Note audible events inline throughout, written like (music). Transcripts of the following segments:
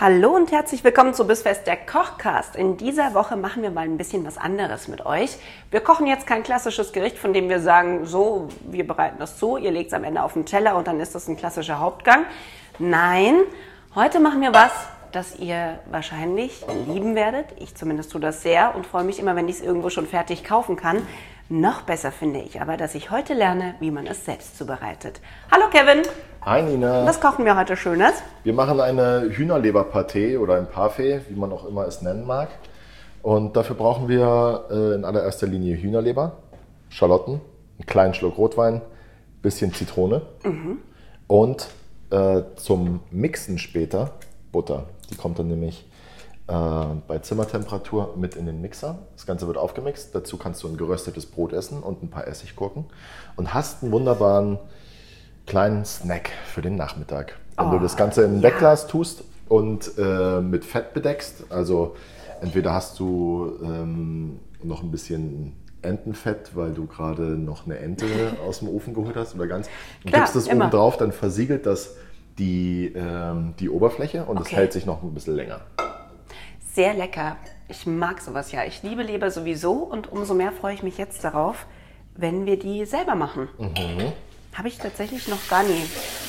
Hallo und herzlich willkommen zu Bissfest der Kochcast. In dieser Woche machen wir mal ein bisschen was anderes mit euch. Wir kochen jetzt kein klassisches Gericht, von dem wir sagen, so, wir bereiten das zu, ihr legt es am Ende auf den Teller und dann ist das ein klassischer Hauptgang. Nein, heute machen wir was, das ihr wahrscheinlich lieben werdet. Ich zumindest tue das sehr und freue mich immer, wenn ich es irgendwo schon fertig kaufen kann. Noch besser finde ich aber, dass ich heute lerne, wie man es selbst zubereitet. Hallo Kevin! Hi Nina. Was kochen wir heute Schönes? Wir machen eine Hühnerleberpartee oder ein Parfait, wie man auch immer es nennen mag. Und dafür brauchen wir äh, in allererster Linie Hühnerleber, Schalotten, einen kleinen Schluck Rotwein, bisschen Zitrone Mhm. und äh, zum Mixen später Butter. Die kommt dann nämlich äh, bei Zimmertemperatur mit in den Mixer. Das Ganze wird aufgemixt. Dazu kannst du ein geröstetes Brot essen und ein paar Essiggurken und hast einen wunderbaren kleinen Snack für den Nachmittag. Wenn du das Ganze in ein Wegglas tust und äh, mit Fett bedeckst, also entweder hast du ähm, noch ein bisschen Entenfett, weil du gerade noch eine Ente (laughs) aus dem Ofen geholt hast oder ganz, und Klar, gibst das immer. oben drauf, dann versiegelt das die, ähm, die Oberfläche und es Okay. hält sich noch ein bisschen länger. Sehr lecker. Ich mag sowas ja. Ich liebe Leber sowieso und umso mehr freue ich mich jetzt darauf, wenn wir die selber machen. Habe ich tatsächlich noch gar nie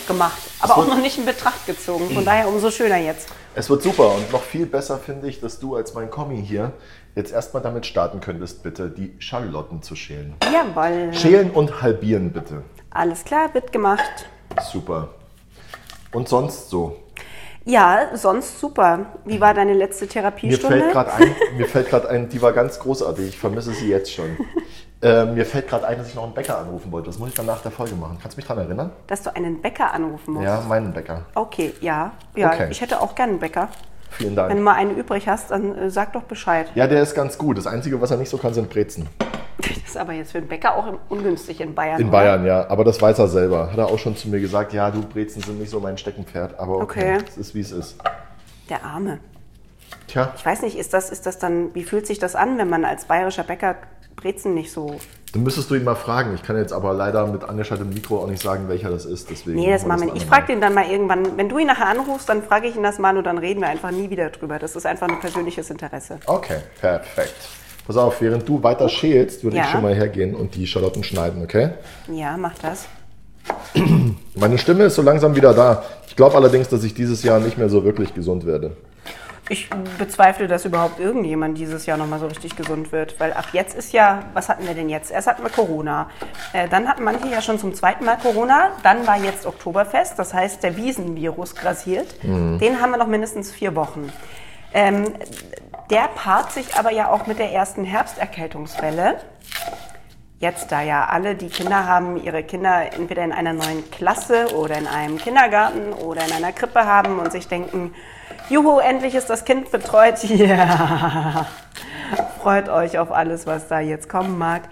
gemacht, aber auch noch nicht in Betracht gezogen. Von daher umso schöner jetzt. Es wird super und noch viel besser finde ich, dass du als mein Kommi hier jetzt erstmal damit starten könntest, bitte die Schalotten zu schälen. Jawohl. Schälen und halbieren bitte. Alles klar, wird gemacht. Super. Und sonst so? Ja, sonst super. Wie war deine letzte Mir Therapiestunde? fällt gerade ein, mir fällt gerade ein, die war ganz großartig. Ich vermisse sie jetzt schon. (laughs) Äh, mir fällt gerade ein, dass ich noch einen Bäcker anrufen wollte. Das muss ich dann nach der Folge machen. Kannst du mich daran erinnern? Dass du einen Bäcker anrufen musst. Ja, meinen Bäcker. Okay, ja. Ja, Okay. ich hätte auch gerne einen Bäcker. Vielen Wenn du Dank. mal einen übrig hast, dann äh, sag doch Bescheid. Ja, der ist ganz gut. Das Einzige, was er nicht so kann, sind Brezen. (laughs) Das ist aber jetzt für einen Bäcker auch ungünstig in Bayern. In oder? Bayern, ja. Aber das weiß er selber. Hat er auch schon zu mir gesagt, ja, du Brezen sind nicht so mein Steckenpferd. Aber okay, Okay. es ist, wie es ist. Der Arme. Tja, Ich weiß nicht, ist das, ist das dann, wie fühlt sich das an, wenn man als bayerischer Bäcker Brezen nicht so. dann müsstest du ihn mal fragen. Ich kann jetzt aber leider mit angeschaltetem Mikro auch nicht sagen, welcher das ist. Deswegen Nee, das machen wir nicht. Ich frage den dann mal irgendwann, wenn du ihn nachher anrufst, dann frage ich ihn das mal und dann reden wir einfach nie wieder drüber. Das ist einfach ein persönliches Interesse. Okay, perfekt. Pass auf, während du weiter schälst, würde Ja. ich schon mal hergehen und die Schalotten schneiden, okay? Ja, mach das. (clears throat) Meine Stimme ist so langsam wieder da. Ich glaube allerdings, dass ich dieses Jahr nicht mehr so wirklich gesund werde. Ich bezweifle, dass überhaupt irgendjemand dieses Jahr nochmal so richtig gesund wird. Weil ab jetzt ist ja, was hatten wir denn jetzt? Erst hatten wir Corona. Äh, dann hatten manche ja schon zum zweiten Mal Corona. Dann war jetzt Oktoberfest. Das heißt, der Wiesenvirus grassiert. Den haben wir noch mindestens vier Wochen. Ähm, der paart sich aber ja auch mit der ersten Herbsterkältungswelle. Jetzt, da ja alle, die Kinder haben, ihre Kinder entweder in einer neuen Klasse oder in einem Kindergarten oder in einer Krippe haben und sich denken, juhu, endlich ist das Kind betreut. (laughs) Ja, freut euch auf alles, was da jetzt kommen mag.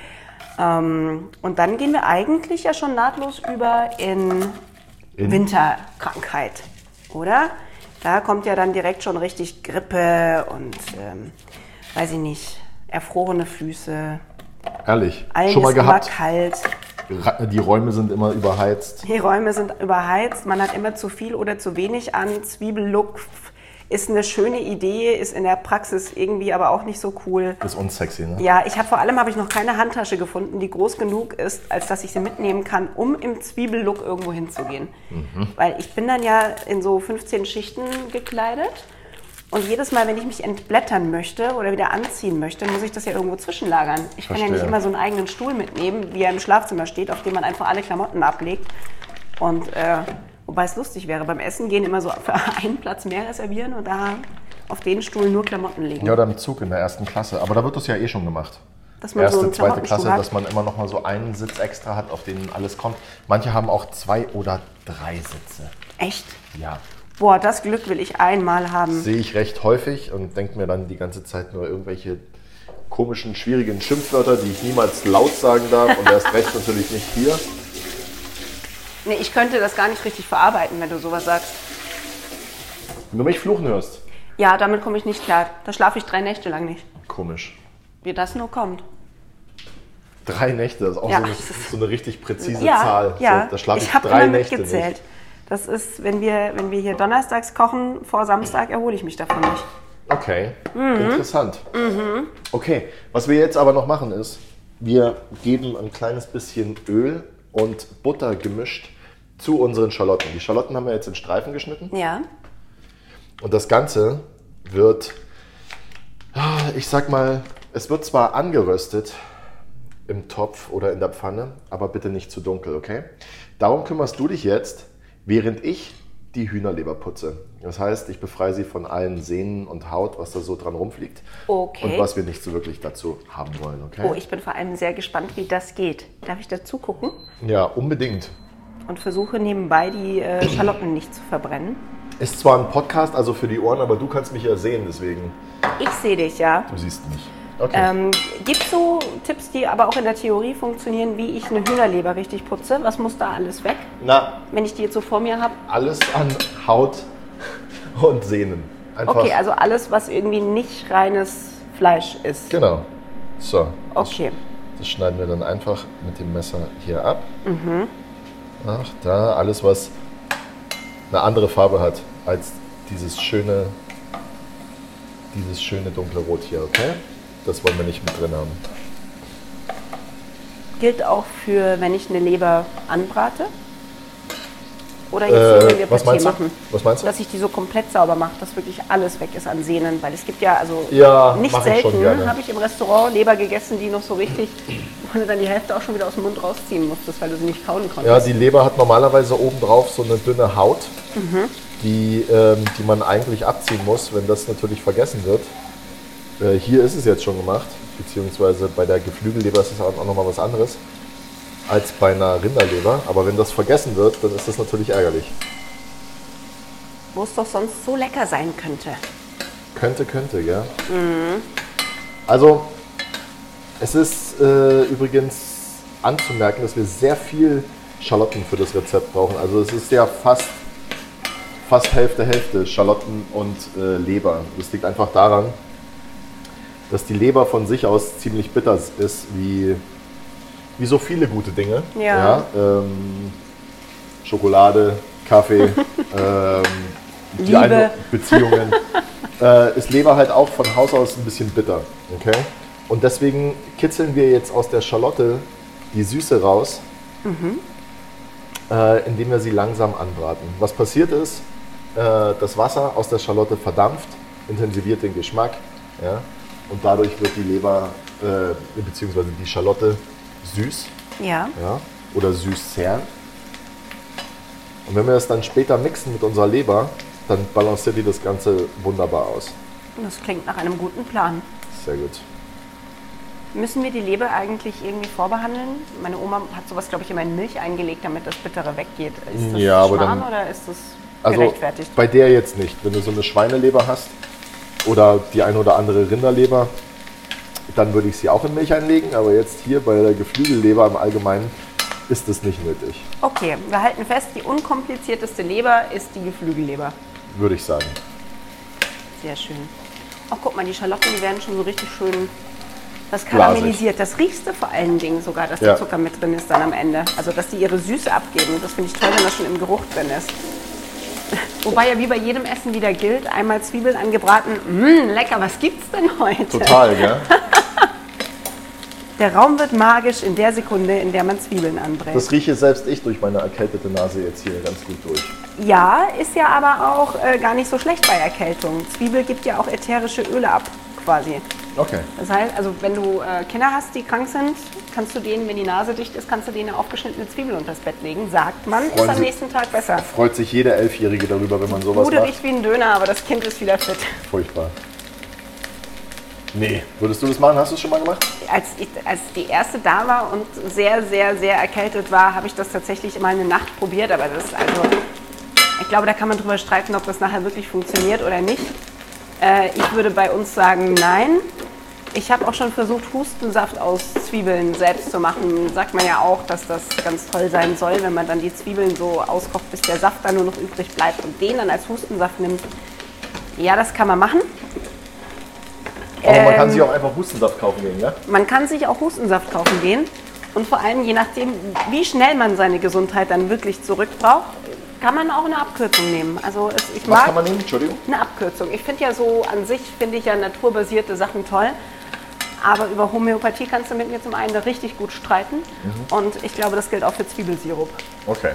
Ähm, und dann gehen wir eigentlich ja schon nahtlos über in, In? Winterkrankheit, oder? Da kommt ja dann direkt schon richtig Grippe und, ähm, weiß ich nicht, erfrorene Füße. Ehrlich, Allen schon mal gehabt. kalt. Die Räume sind immer überheizt. Die Räume sind überheizt, man hat immer zu viel oder zu wenig an. Zwiebellook ist eine schöne Idee, ist in der Praxis irgendwie aber auch nicht so cool. Ist unsexy, ne? Ja, ich habe vor allem habe ich noch keine Handtasche gefunden, die groß genug ist, als dass ich sie mitnehmen kann, um im Zwiebellook irgendwo hinzugehen. Weil ich bin dann ja in so 15 Schichten gekleidet. Und jedes Mal, wenn ich mich entblättern möchte oder wieder anziehen möchte, muss ich das ja irgendwo zwischenlagern. Ich kann ja nicht Verstehe. immer so einen eigenen Stuhl mitnehmen, wie er im Schlafzimmer steht, auf dem man einfach alle Klamotten ablegt. Und äh, wobei es lustig wäre, beim Essen gehen immer so für einen Platz mehr reservieren und da auf den Stuhl nur Klamotten legen. Ja, oder im Zug in der ersten Klasse. Aber da wird das ja eh schon gemacht. Dass man Erste, so zweite Klasse, hat. dass man immer noch mal so einen Sitz extra hat, auf den alles kommt. Manche haben auch zwei oder drei Sitze. Echt? Ja. Boah, das Glück will ich einmal haben. Sehe ich recht häufig und denke mir dann die ganze Zeit nur irgendwelche komischen, schwierigen Schimpfwörter, die ich niemals laut sagen darf und erst recht natürlich nicht hier. Nee, ich könnte das gar nicht richtig verarbeiten, wenn du sowas sagst. Wenn du mich fluchen hörst. Ja, damit komme ich nicht klar. Da schlafe ich drei Nächte lang nicht. Komisch. Wie das nur kommt. Drei Nächte, das ist auch Ja, so, eine, ist- so eine richtig präzise ja, Zahl. ja. So, da schlafe ich, ich habe drei Nächte mitgezählt. nicht. Das ist, wenn wir, wenn wir hier donnerstags kochen, vor Samstag erhole ich mich davon nicht. Okay, Mhm. interessant. Okay, was wir jetzt aber noch machen ist, wir geben ein kleines bisschen Öl und Butter gemischt zu unseren Schalotten. Die Schalotten haben wir jetzt in Streifen geschnitten Ja. und das Ganze wird, ah, ich sag mal, es wird zwar angeröstet im Topf oder in der Pfanne, aber bitte nicht zu dunkel, okay? Darum kümmerst du dich jetzt, während ich die Hühnerleber putze. Das heißt, ich befreie sie von allen Sehnen und Haut, was da so dran rumfliegt. Okay. Und was wir nicht so wirklich dazu haben wollen, okay? Oh, ich bin vor allem sehr gespannt, wie das geht. Darf ich dazu gucken? ja, unbedingt. Und versuche nebenbei die äh, Schalotten nicht zu verbrennen. Ist zwar ein Podcast, also für die Ohren, aber du kannst mich ja sehen, deswegen. Ich sehe dich, ja. Du siehst mich. Okay. Ähm, Gibt es so Tipps, die aber auch in der Theorie funktionieren, wie ich eine Hühnerleber richtig putze? Was muss da alles weg, Na, wenn ich die jetzt so vor mir habe? alles an Haut und Sehnen. Einfach. Okay, also alles, was irgendwie nicht reines Fleisch ist. Genau. So. das- Okay. Das schneiden wir dann einfach mit dem Messer hier ab. Mhm. Ach, da alles, was eine andere Farbe hat als dieses schöne, dieses schöne dunkle Rot hier, okay? Das wollen wir nicht mit drin haben. Gilt auch für, wenn ich eine Leber anbrate? Oder jetzt Äh, wir was meinst du? machen? Was meinst du? Dass ich die so komplett sauber mache, dass wirklich alles weg ist an Sehnen. Weil es gibt ja, also Ja, nicht selten habe ich im Restaurant Leber gegessen, die noch so richtig, wo du dann die Hälfte auch schon wieder aus dem Mund rausziehen musstest, weil du sie nicht kauen konntest. Ja, die Leber hat normalerweise obendrauf so eine dünne Haut, die, ähm, die man eigentlich abziehen muss, wenn das natürlich vergessen wird. Äh, hier ist es jetzt schon gemacht, beziehungsweise bei der Geflügelleber ist es auch nochmal was anderes als bei einer Rinderleber. Aber wenn das vergessen wird, dann ist das natürlich ärgerlich. Wo es doch sonst so lecker sein könnte. Könnte, könnte, ja. Also, es ist äh, übrigens anzumerken, dass wir sehr viel Schalotten für das Rezept brauchen. Also es ist ja fast, fast Hälfte, Hälfte Schalotten und äh, Leber. Das liegt einfach daran, dass die Leber von sich aus ziemlich bitter ist, wie, wie so viele gute Dinge. Ja. ähm, Schokolade, Kaffee, (laughs) ähm, die Liebe. eine- Beziehungen. (laughs) äh, ist Leber halt auch von Haus aus ein bisschen bitter. Okay? Und deswegen kitzeln wir jetzt aus der Schalotte die Süße raus, äh, indem wir sie langsam anbraten. Was passiert ist, äh, das Wasser aus der Schalotte verdampft, intensiviert den Geschmack ja? und dadurch wird die Leber äh, bzw. die Schalotte süß Ja. ja, oder süß-zern. Und wenn wir das dann später mixen mit unserer Leber, dann balanciert die das Ganze wunderbar aus. Das klingt nach einem guten Plan. Sehr gut. Müssen wir die Leber eigentlich irgendwie vorbehandeln? Meine Oma hat sowas, glaube ich, immer in Milch eingelegt, damit das Bittere weggeht. Ist das Ja, aber dann- oder ist das Also gerechtfertigt? bei der jetzt nicht. Wenn du so eine Schweineleber hast oder die eine oder andere Rinderleber, dann würde ich sie auch in Milch einlegen. Aber jetzt hier bei der Geflügelleber im Allgemeinen ist das nicht nötig, Okay, wir halten fest, die unkomplizierteste Leber ist die Geflügelleber. würde ich sagen. Sehr schön. Ach, guck mal, die Schalotten, die werden schon so richtig schön das karamellisiert. Das riechst du vor allen Dingen sogar, dass Ja. der Zucker mit drin ist dann am Ende. Also, dass die ihre Süße abgeben. Das finde ich toll, wenn das schon im Geruch drin ist. (laughs) Wobei ja wie bei jedem Essen wieder gilt, einmal Zwiebeln angebraten, mh, lecker, was gibt's denn heute? Total, gell? (laughs) Der Raum wird magisch in der Sekunde, in der man Zwiebeln anbrät. Das rieche selbst ich durch meine erkältete Nase jetzt hier ganz gut durch. Ja, ist ja aber auch äh, gar nicht so schlecht bei Erkältung. Zwiebel gibt ja auch ätherische Öle ab, quasi. Okay. Das heißt, also wenn du äh, Kinder hast, die krank sind, kannst du denen, wenn die Nase dicht ist, kannst du denen eine aufgeschnittene Zwiebel unters Bett legen. Sagt man, ist Freuen am Sie- nächsten Tag besser. Freut sich jeder Elfjährige darüber, wenn man sowas Bude macht. riecht wie ein Döner, aber das Kind ist wieder fit. Furchtbar. Nee. Würdest du das machen? Hast du es schon mal gemacht? Als, ich, als die erste da war und sehr, sehr, sehr erkältet war, habe ich das tatsächlich mal eine Nacht probiert, aber das ist also Ich glaube, da kann man drüber streiten, ob das nachher wirklich funktioniert oder nicht. Äh, ich würde bei uns sagen, nein. Ich habe auch schon versucht, Hustensaft aus Zwiebeln selbst zu machen. Sagt man ja auch, dass das ganz toll sein soll, wenn man dann die Zwiebeln so auskocht, bis der Saft dann nur noch übrig bleibt und den dann als Hustensaft nimmt. Ja, das kann man machen. Aber man kann Ähm, sich auch einfach Hustensaft kaufen gehen, ja? Man kann sich auch Hustensaft kaufen gehen. Und vor allem, je nachdem, wie schnell man seine Gesundheit dann wirklich zurückbraucht, kann man auch eine Abkürzung nehmen. Also es, ich Was mag kann man nehmen? Entschuldigung. eine Abkürzung. Ich finde ja so an sich, finde ich ja naturbasierte Sachen toll. Aber über Homöopathie kannst du mit mir zum einen richtig gut streiten. Mhm. Und ich glaube, das gilt auch für Zwiebelsirup. Okay.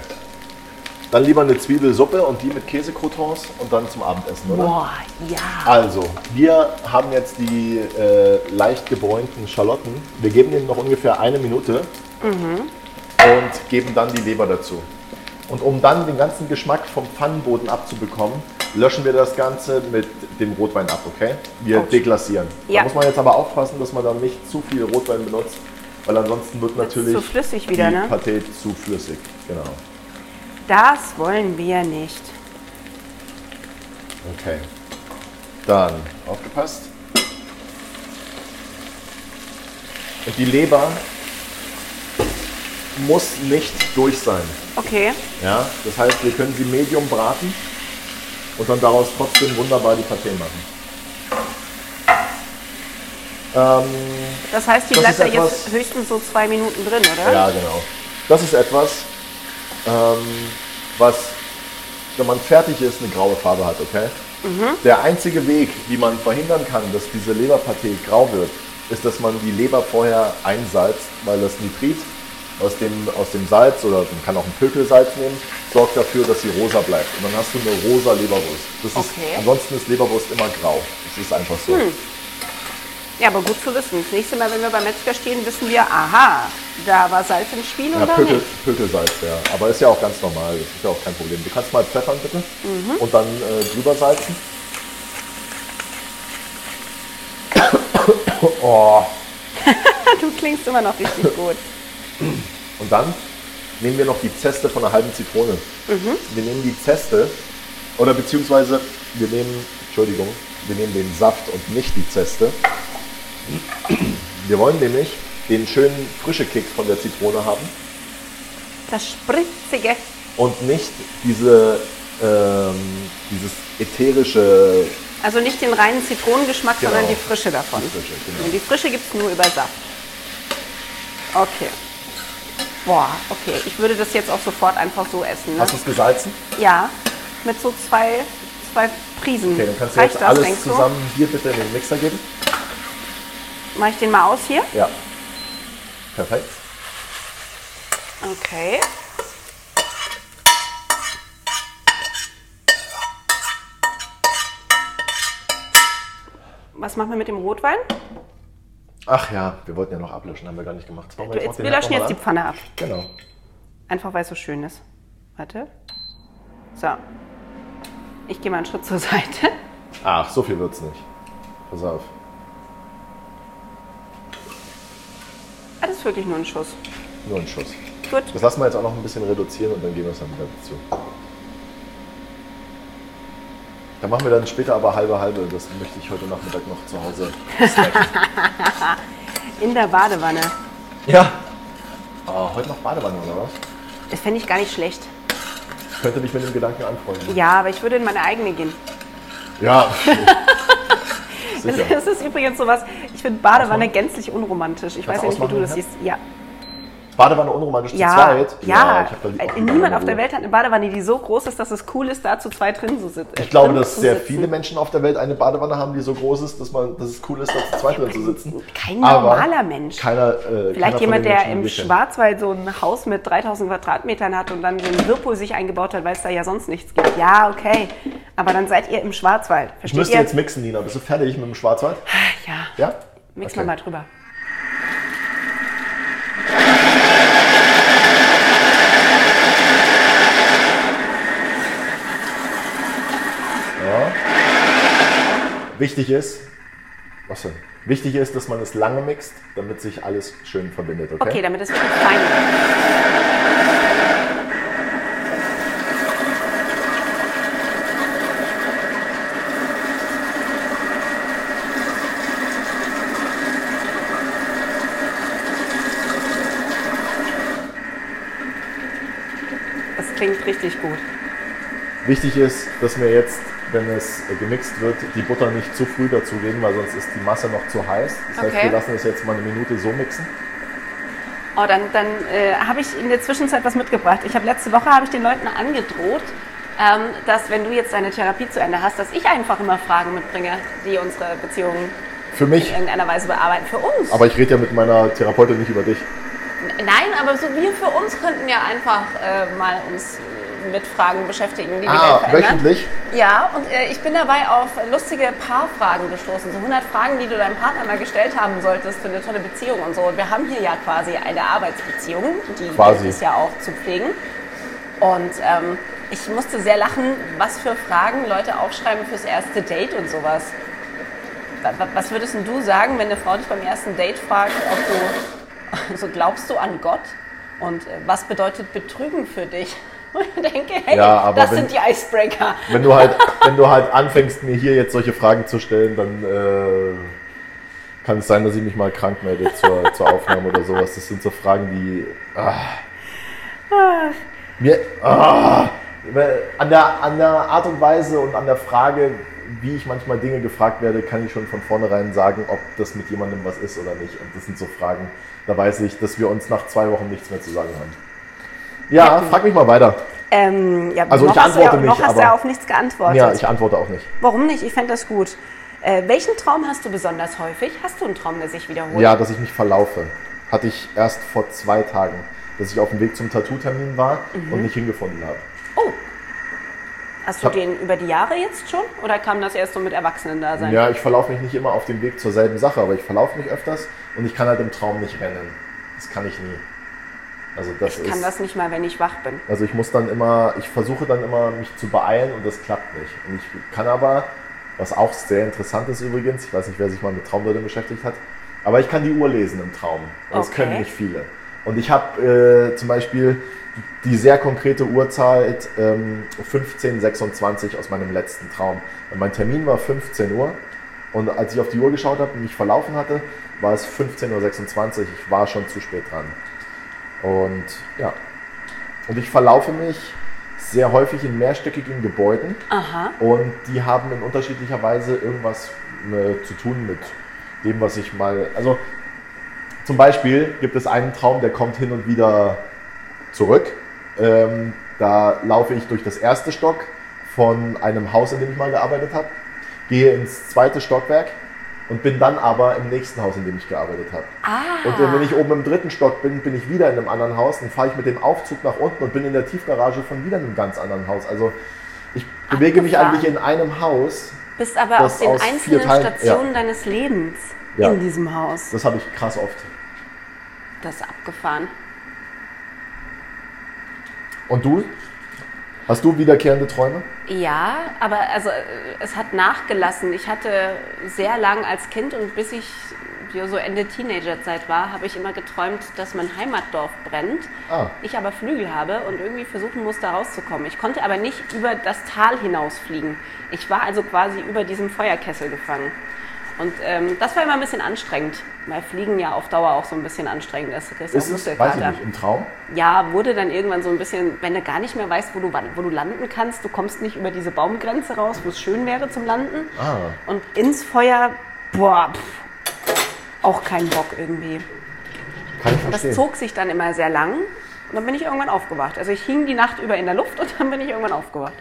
Dann lieber eine Zwiebelsuppe und die mit Käsecroutons und dann zum Abendessen, oder? Boah, ja. Also, wir haben jetzt die äh, leicht gebräunten Schalotten. Wir geben denen noch ungefähr eine Minute und geben dann die Leber dazu. Und um dann den ganzen Geschmack vom Pfannenboden abzubekommen, löschen wir das Ganze mit dem Rotwein ab, okay? Wir Gut. deklassieren. Ja. Da muss man jetzt aber aufpassen, dass man dann nicht zu viel Rotwein benutzt, weil ansonsten wird natürlich zu flüssig wieder, die ne? Pâté zu flüssig. Genau. Das wollen wir nicht. Okay. Dann aufgepasst. Und die Leber muss nicht durch sein. Okay. Ja? Das heißt, wir können sie medium braten und dann daraus trotzdem wunderbar die Paté machen. Ähm, Das heißt, die Das bleibt ja jetzt höchstens so zwei Minuten drin, oder? ja, genau. Das ist etwas, ähm, was, wenn man fertig ist, eine graue Farbe hat, okay? Der einzige Weg, wie man verhindern kann, dass diese Leberpaté grau wird, ist, dass man die Leber vorher einsalzt, weil das Nitrit aus dem, aus dem Salz oder man kann auch ein Pökelsalz nehmen, sorgt dafür, dass sie rosa bleibt. Und dann hast du eine rosa Leberwurst. Das ist, Okay. Ansonsten ist Leberwurst immer grau. Das ist einfach so. Ja, aber gut zu wissen. Das nächste Mal, wenn wir beim Metzger stehen, wissen wir, aha, da war Salz im Spiel Ja, oder Pökel, nicht? Pökelsalz, ja. Aber ist ja auch ganz normal, das ist ja auch kein Problem. Du kannst mal pfeffern, bitte. Und dann äh, drüber salzen. (coughs) oh. (laughs) Du klingst immer noch richtig gut. Und dann nehmen wir noch die Zeste von einer halben Zitrone. Wir nehmen die Zeste, oder beziehungsweise wir nehmen, Entschuldigung, wir nehmen den Saft und nicht die Zeste. Wir wollen nämlich den schönen frische Kick von der Zitrone haben. Das Spritzige. und nicht diese, ähm, dieses ätherische. Also nicht den reinen Zitronengeschmack, Genau. sondern die Frische davon. Die Frische, genau. Und die Frische gibt es nur über Saft. Okay. Boah, okay. Ich würde das jetzt auch sofort einfach so essen. Ne? Hast du es gesalzen? Ja, mit so zwei, zwei Prisen. Okay, dann kannst du Reicht jetzt das, alles zusammen hier bitte in den Mixer geben. Du? Mach ich den mal aus hier? Ja. Perfekt. Okay. Was machen wir mit dem Rotwein? Ach ja, wir wollten ja noch ablöschen, haben wir gar nicht gemacht. Machen Du, jetzt wir löschen jetzt die Pfanne ab. Genau. Einfach weil es so schön ist. Warte. So. Ich gehe mal einen Schritt zur Seite. Ach, so viel wird's nicht. Pass auf. Ah, Das ist wirklich nur ein Schuss. Nur ein Schuss. Gut. Das lassen wir jetzt auch noch ein bisschen reduzieren und dann geben wir es dann wieder dazu. Da machen wir dann später aber halbe halbe. Das möchte ich heute Nachmittag noch zu Hause. (laughs) In der Badewanne. Ja. Ah, heute noch Badewanne oder was? Das fände ich gar nicht schlecht. Ich könnte mich mit dem Gedanken anfreunden. Ja, aber ich würde in meine eigene gehen. Ja. (laughs) Sicher. (laughs) das ist übrigens sowas, ich finde Badewanne gänzlich unromantisch. Ich Kannst weiß ja nicht, wie du das siehst. Ja, Badewanne unromantisch ja, zu zweit? ja. ich auch Niemand auf der. Welt hat eine Badewanne, die so groß ist, dass es cool ist, da zu zweit drin zu sitzen. Ich glaube, dass sehr sitzen. viele Menschen auf der Welt eine Badewanne haben, die so groß ist, dass, man, dass es cool ist, da zu zweit drin zu sitzen. Kein Aber normaler Mensch. Keiner, äh, keiner Vielleicht von jemand, den der Menschen, im wir. Schwarzwald so ein Haus mit 3000 Quadratmetern hat und dann so einen Whirlpool sich eingebaut hat, weil es da ja sonst nichts gibt. Ja, okay. Aber dann seid ihr im Schwarzwald. Ich Versteht müsste ihr? jetzt mixen, Nina. Bist du fertig mit dem Schwarzwald? ja. Ja? Mix Okay. mal mal drüber. Wichtig ist, was denn? Wichtig ist, dass man es lange mixt, damit sich alles schön verbindet. Okay, okay damit es wirklich fein wird. Das klingt richtig gut. Wichtig ist, dass wir jetzt, wenn es gemixt wird, die Butter nicht zu früh dazugeben, weil sonst ist die Masse noch zu heiß. Das heißt, Okay. wir lassen es jetzt mal eine Minute so mixen. Oh, dann, dann äh, habe ich in der Zwischenzeit was mitgebracht. Ich habe letzte Woche habe ich den Leuten angedroht, ähm, dass wenn du jetzt deine Therapie zu Ende hast, dass ich einfach immer Fragen mitbringe, die unsere Beziehung Für mich. in irgendeiner Weise bearbeiten. Für uns. Aber ich rede ja mit meiner Therapeutin nicht über dich. Nein, aber so wir für uns könnten ja einfach äh, mal uns mit Fragen beschäftigen, die die Welt Ah, verändern. wöchentlich? Ja, und äh, ich bin dabei auf lustige Paarfragen gestoßen. So 100 Fragen, die du deinem Partner mal gestellt haben solltest für eine tolle Beziehung und so. Und wir haben hier ja quasi eine Arbeitsbeziehung, die Quasi. ist ja auch zu pflegen. Und ähm, ich musste sehr lachen, was für Fragen Leute aufschreiben fürs erste Date und sowas. Wa- wa- Was würdest denn du sagen, wenn eine Frau dich beim ersten Date fragt, ob du, (laughs) so glaubst du an Gott? Und äh, was bedeutet Betrügen für dich? Und ich denke, hey, Ja, aber das wenn- sind die Icebreaker. Wenn du halt, wenn du halt anfängst, mir hier jetzt solche Fragen zu stellen, dann äh, kann es sein, dass ich mich mal krank melde zur, zur Aufnahme oder sowas. Das sind so Fragen, die. Ah, mir, ah, an, der, an der Art und Weise und an der Frage, wie ich manchmal Dinge gefragt werde, kann ich schon von vornherein sagen, ob das mit jemandem was ist oder nicht. Und das sind so Fragen, da weiß ich, dass wir uns nach zwei Wochen nichts mehr zu sagen haben. Ja, frag mich mal weiter. Ähm, ja, Also noch ich hast du ja, antworte noch nicht, hast du ja auf nichts geantwortet. Ja, ich antworte auch nicht. Warum nicht? Ich fände das gut. Äh, welchen Traum hast du besonders häufig? Hast du einen Traum, der sich wiederholt? Ja, dass ich mich verlaufe. Hatte ich erst vor zwei Tagen, dass ich auf dem Weg zum Tattoo-Termin war Mhm. und nicht hingefunden habe. Oh. Hast du hab- den über die Jahre jetzt schon? Oder kam das erst so mit Erwachsenen da sein? Ja, ich verlaufe mich nicht immer auf dem Weg zur selben Sache, aber ich verlaufe mich öfters und ich kann halt im Traum nicht rennen. Das kann ich nie. Also das Ich kann ist, das nicht mal, wenn ich wach bin. also ich muss dann immer, ich versuche dann immer mich zu beeilen und das klappt nicht. Und ich kann aber, was auch sehr interessant ist übrigens, ich weiß nicht, wer sich mal mit Traumdeutung beschäftigt hat, aber ich kann die Uhr lesen im Traum. Und das Okay. können nicht viele. Und ich habe äh, zum Beispiel die sehr konkrete Uhrzeit ähm, 15.26 aus meinem letzten Traum. Und mein Termin war 15 Uhr und als ich auf die Uhr geschaut habe und mich verlaufen hatte, war es 15.26 Uhr. Ich war schon zu spät dran. Und ja, und ich verlaufe mich sehr häufig in mehrstöckigen Gebäuden Aha. und die haben in unterschiedlicher Weise irgendwas äh, zu tun mit dem, was ich mal. Also zum Beispiel gibt es einen Traum, der kommt hin und wieder zurück. Ähm, da laufe ich durch das erste Stock von einem Haus, in dem ich mal gearbeitet habe, gehe ins zweite Stockwerk und bin dann aber im nächsten Haus, in dem ich gearbeitet habe. Ah. Und wenn ich oben im dritten Stock bin, bin ich wieder in einem anderen Haus. Dann fahre ich mit dem Aufzug nach unten und bin in der Tiefgarage von wieder einem ganz anderen Haus. Also ich bewege mich Abgefahren. eigentlich in einem Haus. Bist aber auf den einzelnen Teilen- Stationen deines Lebens Ja. in diesem Haus. Das habe ich krass oft. Das ist abgefahren. Und du? Hast du wiederkehrende Träume? Ja, aber also äh, es hat nachgelassen. Ich hatte sehr lang als Kind und bis ich so Ende Teenagerzeit war, habe ich immer geträumt, dass mein Heimatdorf brennt. Ah. Ich aber Flügel habe und irgendwie versuchen musste rauszukommen. Ich konnte aber nicht über das Tal hinausfliegen. Ich war also quasi über diesem Feuerkessel gefangen. Und ähm, das war immer ein bisschen anstrengend, weil Fliegen ja auf Dauer auch so ein bisschen anstrengend ist. Auch Ist es, weiß ich Muskelkater. nicht, im Traum? Ja, wurde dann irgendwann so ein bisschen, wenn du gar nicht mehr weißt, wo du, wo du landen kannst, du kommst nicht über diese Baumgrenze raus, wo es schön wäre zum Landen. Ah. Und ins Feuer, boah, pff, auch kein Bock irgendwie. Kann ich Das verstehen. zog sich dann immer sehr lang und dann bin ich irgendwann aufgewacht. Also ich hing die Nacht über in der Luft und dann bin ich irgendwann aufgewacht.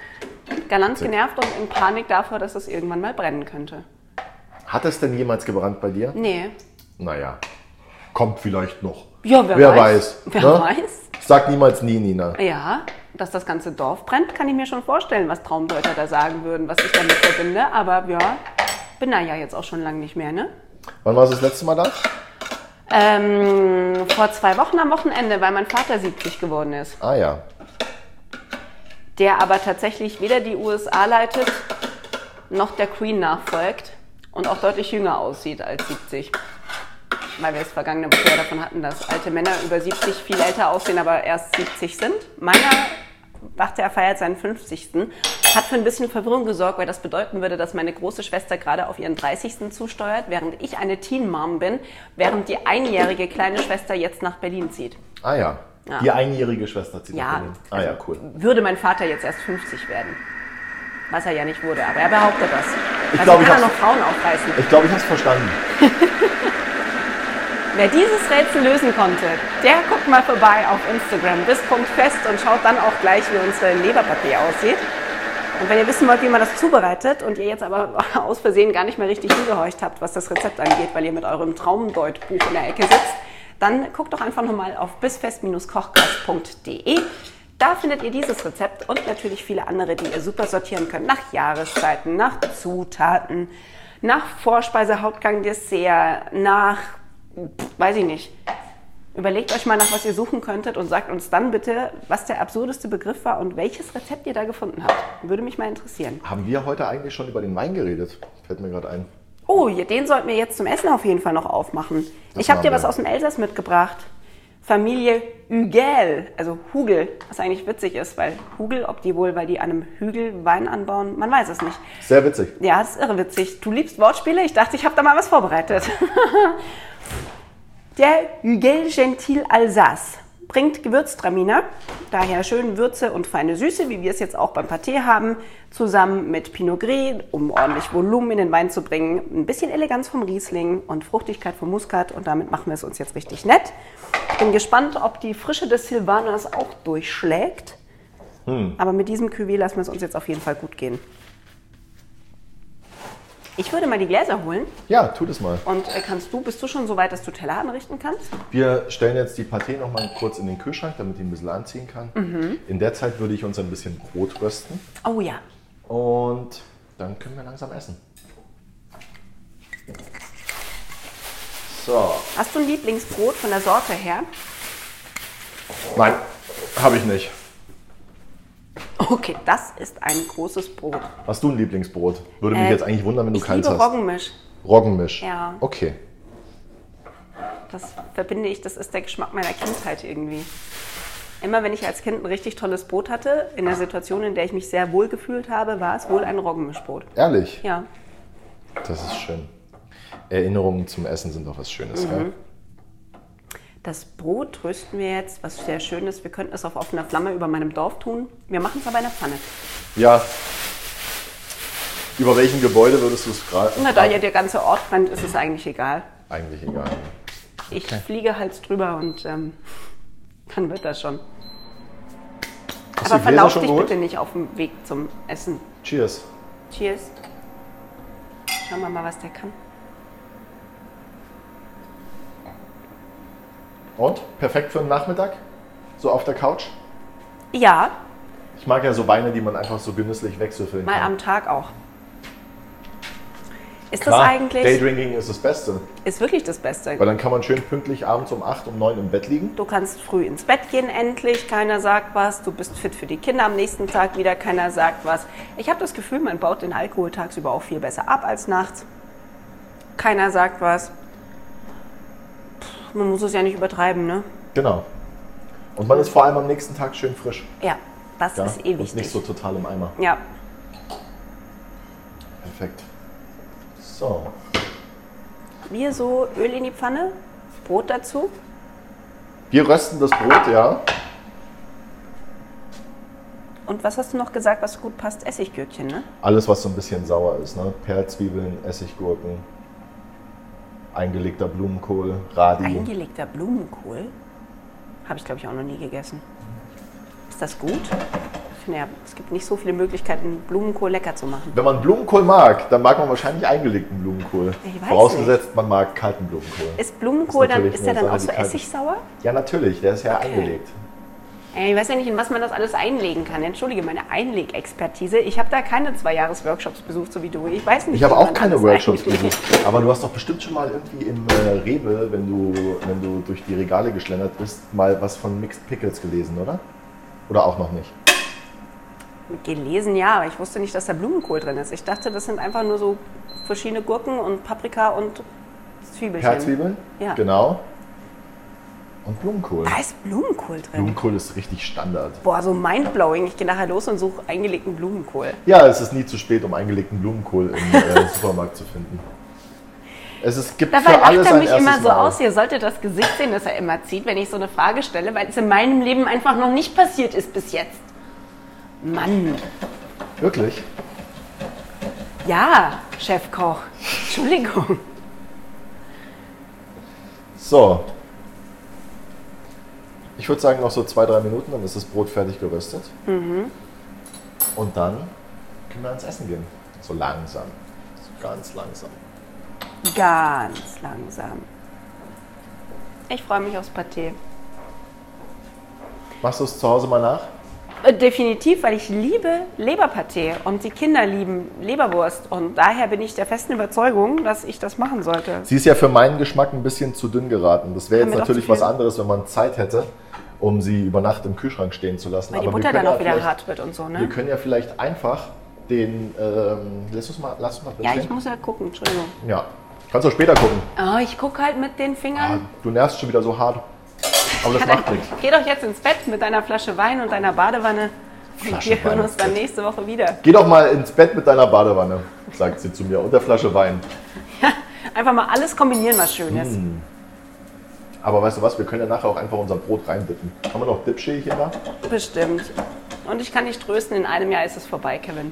Galant genervt und in Panik davor, dass es irgendwann mal brennen könnte. Hat es denn jemals gebrannt bei dir? Nee. Naja, kommt vielleicht noch. Ja, wer, Wer weiß. weiß, Wer ne? weiß. Sag niemals nie, Nina. Ja, dass das ganze Dorf brennt, kann ich mir schon vorstellen, was Traumdeuter da sagen würden, was ich damit verbinde. Aber ja, bin da ja jetzt auch schon lange nicht mehr, ne? Wann warst du das letzte Mal da? Ähm, vor zwei Wochen am Wochenende, weil mein Vater 70 geworden ist. Ah ja. Der aber tatsächlich weder die USA leitet, noch der Queen nachfolgt und auch deutlich jünger aussieht als 70. Weil wir es vergangene Woche ja davon hatten, dass alte Männer über 70 viel älter aussehen, aber erst 70 sind. Meiner dachte, er feiert seinen 50. Hat für ein bisschen Verwirrung gesorgt, weil das bedeuten würde, dass meine große Schwester gerade auf ihren 30. zusteuert, während ich eine Teen Mom bin, während die einjährige kleine Schwester jetzt nach Berlin zieht. Ah ja. Ja. Die einjährige Schwester zieht Ja, nach Berlin. Ah ja, cool. Würde mein Vater jetzt erst 50 werden. Was er ja nicht wurde, aber er behauptet das. Ich also glaub, ich er noch Frauen aufreißen. Ich glaube, ich habe es verstanden. (laughs) Wer dieses Rätsel lösen konnte, der guckt mal vorbei auf Instagram bis.fest und schaut dann auch gleich, wie unsere Leberpapier aussieht. Und wenn ihr wissen wollt, wie man das zubereitet und ihr jetzt aber (laughs) aus Versehen gar nicht mehr richtig hingehorcht habt, was das Rezept angeht, weil ihr mit eurem Traumdeutbuch in der Ecke sitzt, dann guckt doch einfach nochmal auf bisfest-kochkast.de. Da findet ihr dieses Rezept und natürlich viele andere, die ihr super sortieren könnt. Nach Jahreszeiten, nach Zutaten, nach Vorspeise, Hauptgang, Dessert, nach, weiß ich nicht. Überlegt euch mal nach, was ihr suchen könntet und sagt uns dann bitte, was der absurdeste Begriff war und welches Rezept ihr da gefunden habt. Würde mich mal interessieren. Haben wir heute eigentlich schon über den Wein geredet? Fällt mir gerade ein. Oh, den sollten wir jetzt zum Essen auf jeden Fall noch aufmachen. ich habe dir was wir. aus dem Elsass mitgebracht. Familie Hügel, also Hugel, was eigentlich witzig ist, weil Hugel, ob die wohl, weil die an einem Hügel Wein anbauen, man weiß es nicht. Sehr witzig. Ja, das ist irre witzig. Du liebst Wortspiele? Ich dachte, ich habe da mal was vorbereitet. (laughs) Der Hügel Gentil Alsace bringt Gewürztraminer, daher schön Würze und feine Süße, wie wir es jetzt auch beim Pâté haben, zusammen mit Pinot Gris, um ordentlich Volumen in den Wein zu bringen, ein bisschen Eleganz vom Riesling und Fruchtigkeit vom Muskat und damit machen wir es uns jetzt richtig nett. Ich bin gespannt, ob die Frische des Silvanas auch durchschlägt. Aber mit diesem Cuvée lassen wir es uns jetzt auf jeden Fall gut gehen. Ich würde mal die Gläser holen. Ja, tu das mal. Und äh, kannst du, bist du schon so weit, dass du Teller anrichten kannst? Wir stellen jetzt die Pâté noch mal kurz in den Kühlschrank, damit die ein bisschen anziehen kann. Mhm. In der Zeit würde ich uns ein bisschen Brot rösten Oh ja. und dann können wir langsam essen. So. Hast du ein Lieblingsbrot von der Sorte her? Nein, habe ich nicht. Okay, das ist ein großes Brot. Hast du ein Lieblingsbrot? Würde mich Äh, jetzt eigentlich wundern, wenn du ich keins liebe hast. Roggenmisch. Roggenmisch. Ja. Okay. Das verbinde ich, das ist der Geschmack meiner Kindheit irgendwie. Immer wenn ich als Kind ein richtig tolles Brot hatte, in der Situation, in der ich mich sehr wohl gefühlt habe, war es wohl ein Roggenmischbrot. Ehrlich? Ja. Das ist schön. Erinnerungen zum Essen sind doch was Schönes, Mhm. gell? Das Brot rösten wir jetzt, was sehr schön ist. Wir könnten es auf offener Flamme über meinem Dorf tun. Wir machen es aber in der Pfanne. Ja. Über welchem Gebäude würdest du es gerade? Na, da ja der ganze Ort brennt, ist es eigentlich egal. Eigentlich egal. Ich fliege halt drüber und ähm, dann wird das schon. Hast Aber verlauf schon dich geholt? bitte nicht auf dem Weg zum Essen. Cheers. Cheers. Schauen wir mal, was der kann. Und? Perfekt für einen Nachmittag? So auf der Couch? Ja, Ich mag ja so Weine, die man einfach so genüsslich wegsüffeln mal kann. am Tag auch. Ist Klar, das eigentlich, Daydrinking ist das Beste. ist wirklich das Beste. Weil dann kann man schön pünktlich abends um 8, um 9 im Bett liegen. Du kannst früh ins Bett gehen, endlich, keiner sagt was. Du bist fit für die Kinder, am nächsten Tag wieder keiner sagt was. Ich habe das Gefühl, man baut den Alkohol tagsüber auch viel besser ab als nachts. Keiner sagt was. Man muss es ja nicht übertreiben, ne? Genau. Und man ist vor allem am nächsten Tag schön frisch. Ja, das Ja? ist eh Und wichtig. nicht so total im Eimer. Ja, Perfekt. So. wir so Öl in die Pfanne, Brot dazu. Wir rösten das Brot, ja. Und was hast du noch gesagt, was gut passt? Essiggürkchen, ne? Alles, was so ein bisschen sauer ist. Ne? Perlzwiebeln, Essiggurken, eingelegter Blumenkohl, Radi. Eingelegter Blumenkohl. Habe ich, glaube ich, auch noch nie gegessen. Ist das gut? Ich finde ja, es gibt nicht so viele Möglichkeiten, Blumenkohl lecker zu machen. Wenn man Blumenkohl mag, dann mag man wahrscheinlich eingelegten Blumenkohl. Vorausgesetzt, man mag kalten Blumenkohl. Ist Blumenkohl Ist dann, ist der dann Sache, auch so essigsauer? Ja, natürlich, der ist ja Okay. eingelegt. Ey, Ich weiß ja nicht, in was man das alles einlegen kann. Entschuldige meine Einlegexpertise. Ich habe da keine zwei Jahres-Workshops besucht, so wie du. Ich weiß nicht. Ich habe auch keine Workshops besucht. Aber du hast doch bestimmt schon mal irgendwie im äh, Rewe, wenn du, wenn du durch die Regale geschlendert bist, mal was von Mixed Pickles gelesen, oder? Oder auch noch nicht? Gelesen, ja, aber ich wusste nicht, dass da Blumenkohl drin ist. Ich dachte, das sind einfach nur so verschiedene Gurken und Paprika und Zwiebelchen. Perzwiebeln? Ja. Genau. Und Blumenkohl. Da ist Blumenkohl drin. Blumenkohl ist richtig Standard. Boah, so mindblowing. Ich gehe nachher los und suche eingelegten Blumenkohl. Ja, es ist nie zu spät, um eingelegten Blumenkohl im äh, (laughs) Supermarkt zu finden. Es ist, gibt Dabei für lacht alles er ein mich immer so Mal. aus. Ihr solltet das Gesicht sehen, das er immer zieht, wenn ich so eine Frage stelle, weil es in meinem Leben einfach noch nicht passiert ist bis jetzt. Mann. Wirklich? Ja, Chefkoch. Entschuldigung. So. Ich würde sagen, noch so zwei, drei Minuten, dann ist das Brot fertig geröstet. Mhm. Und dann können wir ans Essen gehen. So langsam. So ganz langsam. Ganz langsam. Ich freue mich aufs Pâté. Machst du es zu Hause mal nach? Äh, Definitiv, weil ich liebe Leberpâté und die Kinder lieben Leberwurst. Und daher bin ich der festen Überzeugung, dass ich das machen sollte. Sie ist ja für meinen Geschmack ein bisschen zu dünn geraten. Das wäre jetzt wir natürlich was anderes, wenn man Zeit hätte, um sie über Nacht im Kühlschrank stehen zu lassen. Weil die Aber wir Butter dann ja auch wieder vielleicht- hart wird und so, Wir ne? können ja vielleicht einfach den. Ähm, lass uns mal, lass uns mal drin Ja, stehen. ich muss ja gucken, Entschuldigung. Ja. Kannst du später gucken. Oh, ich gucke halt mit den Ah, Fingern. du nervst schon wieder so hart. Aber das Ja, macht nichts. Geh doch jetzt ins Bett mit deiner Flasche Wein und deiner Badewanne. Flasche wir hören uns dann nächste Woche wieder. Geh doch mal ins Bett mit deiner Badewanne, sagt sie zu mir, und der Flasche Wein. Einfach mal alles kombinieren, was schön ist. Hm. Aber weißt du was, wir können ja nachher auch einfach unser Brot reindippen. Haben wir noch Dipschälchen da? Bestimmt. Und ich kann dich trösten, in einem Jahr ist es vorbei, Kevin.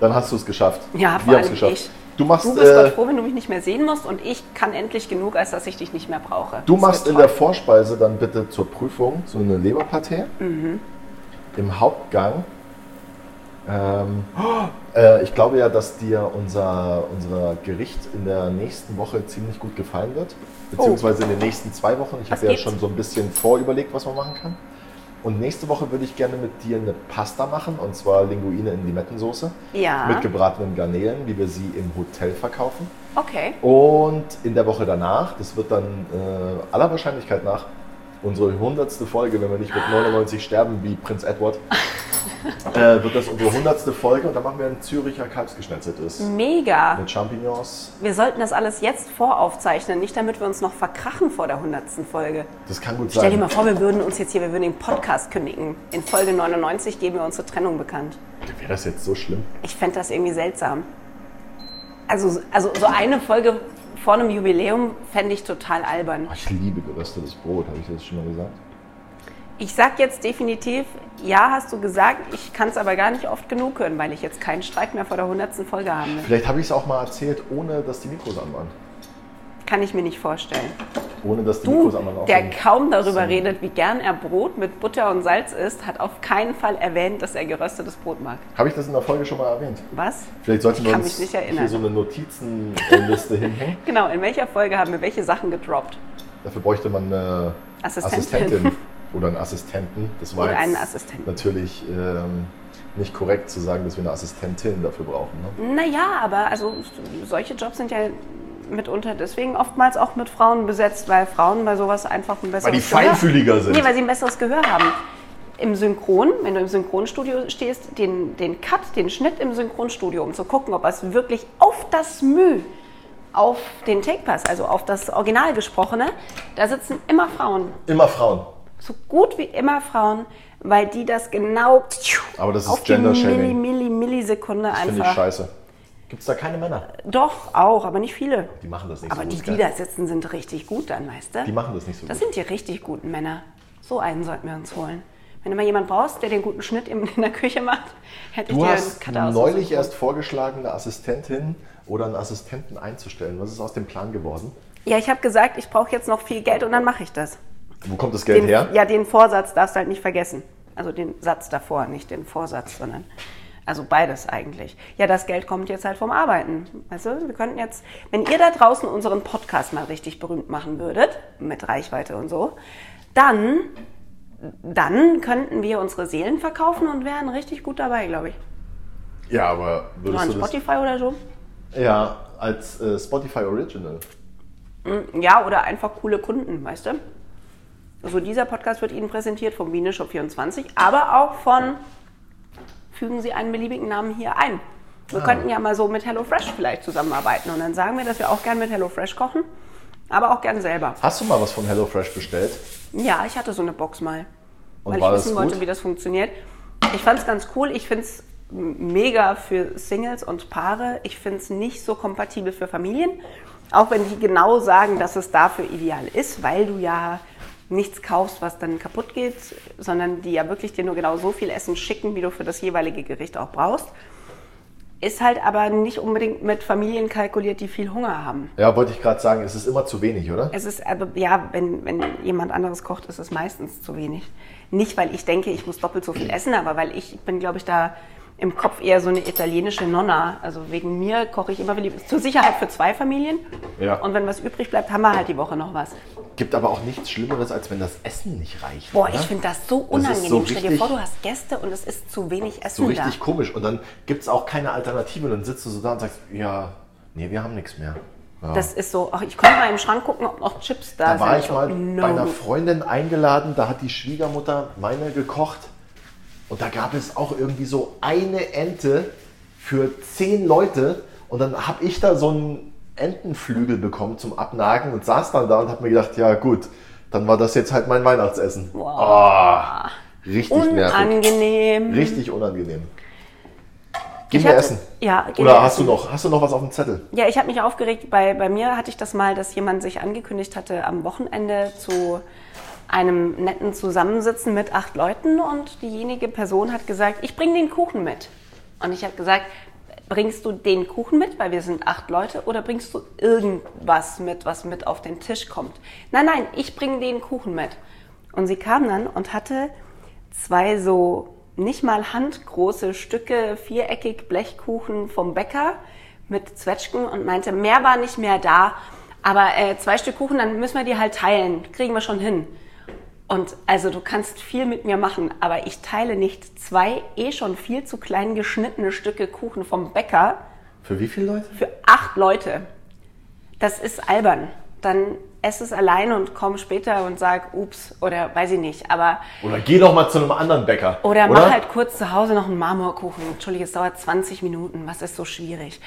Dann hast du es geschafft. Ja, wir haben es geschafft. ich. Du machst, Du bist äh, Gott froh, wenn du mich nicht mehr sehen musst und ich kann endlich genug, als dass ich dich nicht mehr brauche. du Das machst in der. Vorspeise dann bitte zur Prüfung so eine Leberpaté. Mhm. Im Hauptgang. Ähm, äh, ich glaube ja, dass dir unser, unser Gericht in der nächsten Woche ziemlich gut gefallen wird. Beziehungsweise in den nächsten zwei Wochen. Ich habe ja schon so ein bisschen vorüberlegt, was man machen kann. Und nächste Woche würde ich gerne mit dir eine Pasta machen, und zwar Linguine in Limettensoße. Ja. Mit gebratenen Garnelen, wie wir sie im Hotel verkaufen. Okay. Und in der Woche danach, das wird dann äh, aller Wahrscheinlichkeit nach unsere hundertste Folge, wenn wir nicht mit 99 sterben wie Prinz Edward, (laughs) äh, wird das unsere hundertste Folge und dann machen wir ein Züricher Kalbsgeschnetzeltes. Mega. Mit Champignons. Wir sollten das alles jetzt voraufzeichnen, nicht damit wir uns noch verkrachen vor der 100. Folge. Das kann gut Stell dir sein. mal vor, wir würden uns jetzt hier, wir würden den Podcast kündigen. In Folge 99 geben wir unsere Trennung bekannt. Wäre das jetzt so schlimm? Ich fände das irgendwie seltsam. Also, also so eine Folge vor einem Jubiläum fände ich total albern. Ich liebe geröstetes Brot, habe ich das schon mal gesagt? Ich sag jetzt definitiv, ja, hast du gesagt, ich kann es aber gar nicht oft genug hören, weil ich jetzt keinen Streit mehr vor der 100. Folge will. Vielleicht habe ich es auch mal erzählt, ohne dass die Mikros an waren. Kann ich mir nicht vorstellen. Ohne dass die Du, der kaum darüber redet, wie gern er Brot mit Butter und Salz isst, hat auf keinen Fall erwähnt, dass er geröstetes Brot mag. Habe ich das in der Folge schon mal erwähnt? Was? Vielleicht sollten wir uns hier so eine Notizenliste (laughs) hinhängen. Genau, in welcher Folge haben wir welche Sachen gedroppt? Dafür bräuchte man eine Assistentin. Assistentin (laughs) oder einen Assistenten. Das war Oder einen Assistenten. natürlich ähm, nicht korrekt zu sagen, dass wir eine Assistentin dafür brauchen. Ne? Naja, aber also solche Jobs sind ja mitunter deswegen oftmals auch mit Frauen besetzt, weil Frauen bei sowas einfach ein besseres Weil die Gehör feinfühliger sind. Nee, weil sie ein besseres Gehör haben. Im Synchron, wenn du im Synchronstudio stehst, den, den Cut, den Schnitt im Synchronstudio, um zu gucken, ob es wirklich auf das Mühe, auf den Take-Pass, also auf das Original gesprochene, da sitzen immer Frauen. Immer Frauen. So gut wie immer Frauen, weil die das genau Aber das ist auf die Milli. Milli, Millisekunde Finde ich einfach. scheiße. Gibt es da keine Männer? Doch, auch, aber nicht viele. Die machen das nicht Aber so die, gut. die gell? da sitzen, sind richtig gut dann, weißt du? Die machen das nicht so Das gut. sind die richtig guten Männer. So einen sollten wir uns holen. Wenn du mal jemanden brauchst, der den guten Schnitt in in der Küche macht, hätte ich Du dir hast einen neulich erst vorgeschlagen, eine Assistentin oder einen Assistenten einzustellen. Was ist aus dem Plan geworden? Ja, ich habe gesagt, ich brauche jetzt noch viel Geld und dann mache ich das. Wo kommt das Geld Den, her? Ja, den Vorsatz darfst du halt nicht vergessen. Also den Satz davor, nicht den Vorsatz, sondern also beides eigentlich. Ja, das Geld kommt jetzt halt vom Arbeiten. Also wir könnten jetzt, wenn ihr da draußen unseren Podcast mal richtig berühmt machen würdet, mit Reichweite und so, dann, dann könnten wir unsere Seelen verkaufen und wären richtig gut dabei, glaube ich. Ja, aber würdest an du das... Spotify oder so. Ja, als äh, Spotify Original. Ja, oder einfach coole Kunden, weißt du? Also dieser Podcast wird Ihnen präsentiert vom Wieneshop 24, aber auch von fügen Sie einen beliebigen Namen hier ein. Wir könnten ja mal so mit HelloFresh vielleicht zusammenarbeiten und dann sagen wir, dass wir auch gern mit HelloFresh kochen, aber auch gern selber. Hast du mal was von HelloFresh bestellt? Ja, ich hatte so eine Box mal, Und weil war ich das wissen gut? wollte, wie das funktioniert. Ich fand es ganz cool. Ich finde es mega für Singles und Paare. Ich finde es nicht so kompatibel für Familien. Auch wenn die genau sagen, dass es dafür ideal ist, weil du ja nichts kaufst, was dann kaputt geht, sondern die ja wirklich dir nur genau so viel Essen schicken, wie du für das jeweilige Gericht auch brauchst. Ist halt aber nicht unbedingt mit Familien kalkuliert, die viel Hunger haben. Ja, wollte ich gerade sagen, es ist immer zu wenig, oder? Es ist, aber ja, wenn, wenn jemand anderes kocht, ist es meistens zu wenig. Nicht, weil ich denke, ich muss doppelt so viel essen, aber weil ich bin, glaube ich, da im Kopf eher so eine italienische Nonna. Also wegen mir koche ich immer zur Sicherheit für zwei Familien. Ja. Und wenn was übrig bleibt, haben wir halt die Woche noch was. Gibt aber auch nichts Schlimmeres, als wenn das Essen nicht reicht. Boah, oder? ich finde das so Das unangenehm. so Stell dir vor, du hast Gäste und es ist zu wenig Essen so richtig da. komisch. Und dann gibt es auch keine Alternative. Und dann sitzt du so da und sagst, ja, nee, wir haben nichts mehr. Ja. Das ist so, ach, ich konnte mal im Schrank gucken, ob noch Chips da, da sind. war ich mal no. bei einer Freundin eingeladen, da hat die Schwiegermutter meine gekocht. Und da gab es auch irgendwie so eine Ente für zehn Leute. Und dann habe ich da so einen Entenflügel bekommen zum Abnagen und saß dann da und habe mir gedacht, ja gut, dann war das jetzt halt mein Weihnachtsessen. Ah, richtig nervig. Unangenehm. Richtig unangenehm. Gehen wir essen. Ja, gehen Oder wir hast du essen. noch, hast du noch was auf dem Zettel? Ja, ich habe mich aufgeregt. Bei, bei mir hatte ich das mal, dass jemand sich angekündigt hatte, am Wochenende zu einem netten Zusammensitzen mit acht Leuten und diejenige Person hat gesagt, ich bringe den Kuchen mit. Und ich habe gesagt, bringst du den Kuchen mit, weil wir sind acht Leute, oder bringst du irgendwas mit, was mit auf den Tisch kommt? Nein, nein, ich bringe den Kuchen mit. Und sie kam dann und hatte zwei so nicht mal handgroße Stücke, viereckig Blechkuchen vom Bäcker mit Zwetschgen und meinte, mehr war nicht mehr da, aber äh, zwei Stück Kuchen, dann müssen wir die halt teilen, kriegen wir schon hin. Und also du kannst viel mit mir machen, aber ich teile nicht zwei eh schon viel zu klein geschnittene Stücke Kuchen vom Bäcker Für wie viele Leute? für acht Leute. Das ist albern. Dann ess es alleine und komm später und sag, ups, oder weiß ich nicht. Aber Oder geh doch mal zu einem anderen Bäcker. oder, mach halt kurz zu Hause noch einen Marmorkuchen. Entschuldige, es dauert 20 Minuten. Was ist so schwierig?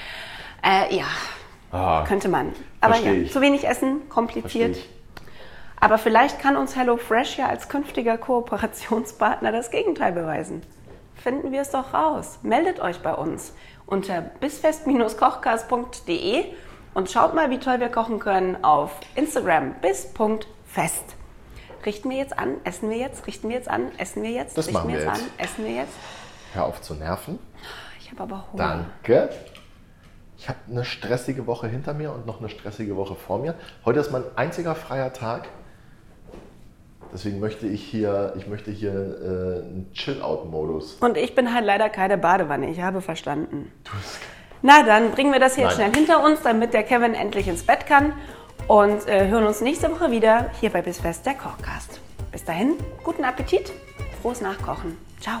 Äh, ja, Ah, könnte man. Aber ja, zu wenig Essen, kompliziert. Aber vielleicht kann uns HelloFresh ja als künftiger Kooperationspartner das Gegenteil beweisen. Finden wir es doch raus. Meldet euch bei uns unter bisfest-kochkast.de und schaut mal, wie toll wir kochen können auf Instagram bis.fest. Richten wir jetzt an, essen wir jetzt, richten wir jetzt an, essen wir jetzt, Das richten wir jetzt jetzt. an, essen wir jetzt. Hör auf zu nerven. Ich habe aber Hunger. Danke. Ich habe eine stressige Woche hinter mir und noch eine stressige Woche vor mir. Heute ist mein einziger freier Tag. Deswegen möchte ich hier, ich möchte hier äh, einen Chill-Out-Modus. Und ich bin halt leider keine Badewanne, ich habe verstanden. Na dann bringen wir das hier jetzt Nein. schnell hinter uns, damit der Kevin endlich ins Bett kann. Und äh, hören uns nächste Woche wieder hier bei Bisfest, der Kochcast. Bis dahin, guten Appetit, frohes Nachkochen. Ciao.